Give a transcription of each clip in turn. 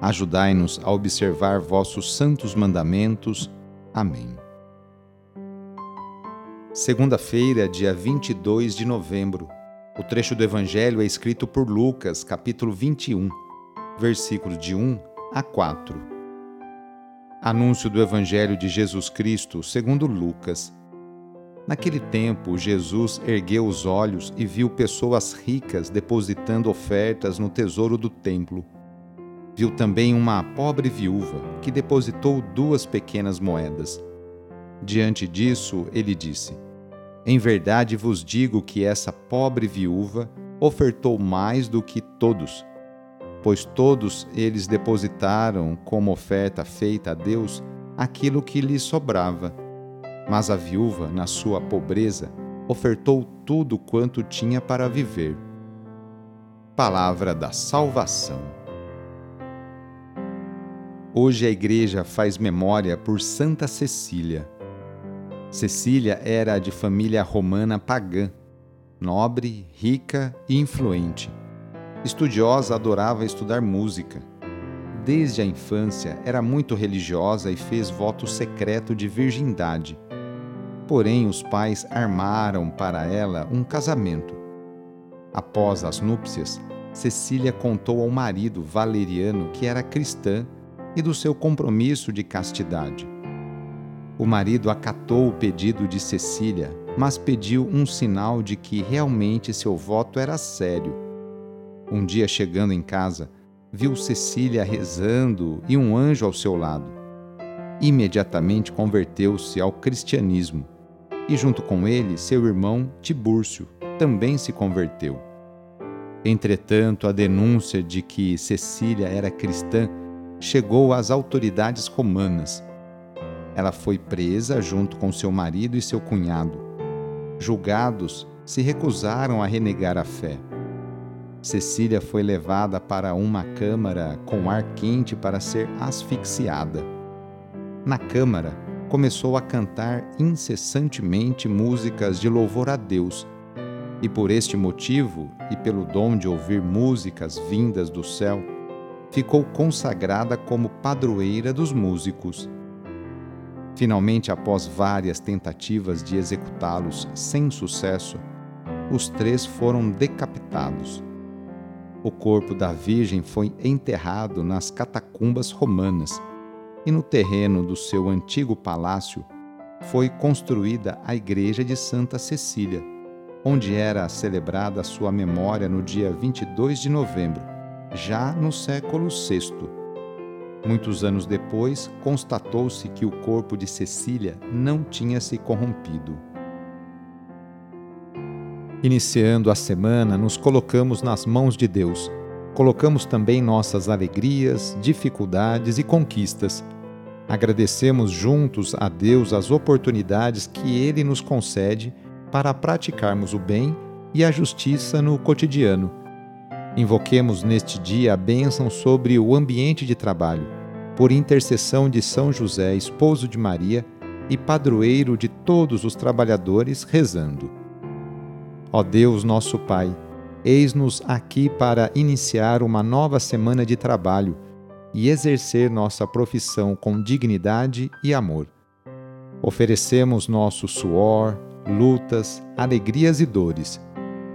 Ajudai-nos a observar vossos santos mandamentos. Amém. Segunda-feira, dia 22 de novembro. O trecho do Evangelho é escrito por Lucas, capítulo 21, versículos de 1 a 4. Anúncio do Evangelho de Jesus Cristo, segundo Lucas. Naquele tempo, Jesus ergueu os olhos e viu pessoas ricas depositando ofertas no tesouro do templo viu também uma pobre viúva que depositou duas pequenas moedas. Diante disso, ele disse: Em verdade vos digo que essa pobre viúva ofertou mais do que todos, pois todos eles depositaram como oferta feita a Deus aquilo que lhes sobrava. Mas a viúva, na sua pobreza, ofertou tudo quanto tinha para viver. Palavra da Salvação. Hoje a igreja faz memória por Santa Cecília. Cecília era de família romana pagã, nobre, rica e influente. Estudiosa, adorava estudar música. Desde a infância era muito religiosa e fez voto secreto de virgindade. Porém, os pais armaram para ela um casamento. Após as núpcias, Cecília contou ao marido Valeriano que era cristã e do seu compromisso de castidade. O marido acatou o pedido de Cecília, mas pediu um sinal de que realmente seu voto era sério. Um dia, chegando em casa, viu Cecília rezando e um anjo ao seu lado. Imediatamente converteu-se ao cristianismo e, junto com ele, seu irmão Tibúrcio também se converteu. Entretanto, a denúncia de que Cecília era cristã chegou às autoridades romanas. Ela foi presa junto com seu marido e seu cunhado. Julgados, se recusaram a renegar a fé. Cecília foi levada para uma câmara com ar quente para ser asfixiada. Na câmara, começou a cantar incessantemente músicas de louvor a Deus. E por este motivo, e pelo dom de ouvir músicas vindas do céu, ficou consagrada como padroeira dos músicos. Finalmente, após várias tentativas de executá-los sem sucesso, os três foram decapitados. O corpo da Virgem foi enterrado nas catacumbas romanas e no terreno do seu antigo palácio foi construída a Igreja de Santa Cecília, onde era celebrada sua memória no dia 22 de novembro já no século VI. Muitos anos depois, constatou-se que o corpo de Cecília não tinha se corrompido. Iniciando a semana, nos colocamos nas mãos de Deus. Colocamos também nossas alegrias, dificuldades e conquistas. Agradecemos juntos a Deus as oportunidades que Ele nos concede para praticarmos o bem e a justiça no cotidiano Invoquemos neste dia a bênção sobre o ambiente de trabalho, por intercessão de São José, esposo de Maria e padroeiro de todos os trabalhadores, rezando. Ó Deus, nosso Pai, eis-nos aqui para iniciar uma nova semana de trabalho e exercer nossa profissão com dignidade e amor. Oferecemos nosso suor, lutas, alegrias e dores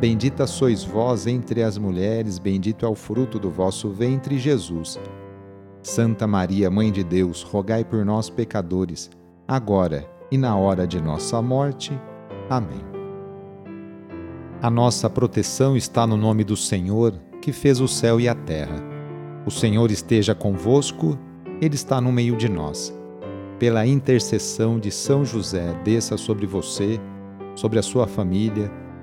Bendita sois vós entre as mulheres, bendito é o fruto do vosso ventre, Jesus. Santa Maria, Mãe de Deus, rogai por nós, pecadores, agora e na hora de nossa morte. Amém. A nossa proteção está no nome do Senhor, que fez o céu e a terra. O Senhor esteja convosco, Ele está no meio de nós. Pela intercessão de São José, desça sobre você, sobre a sua família,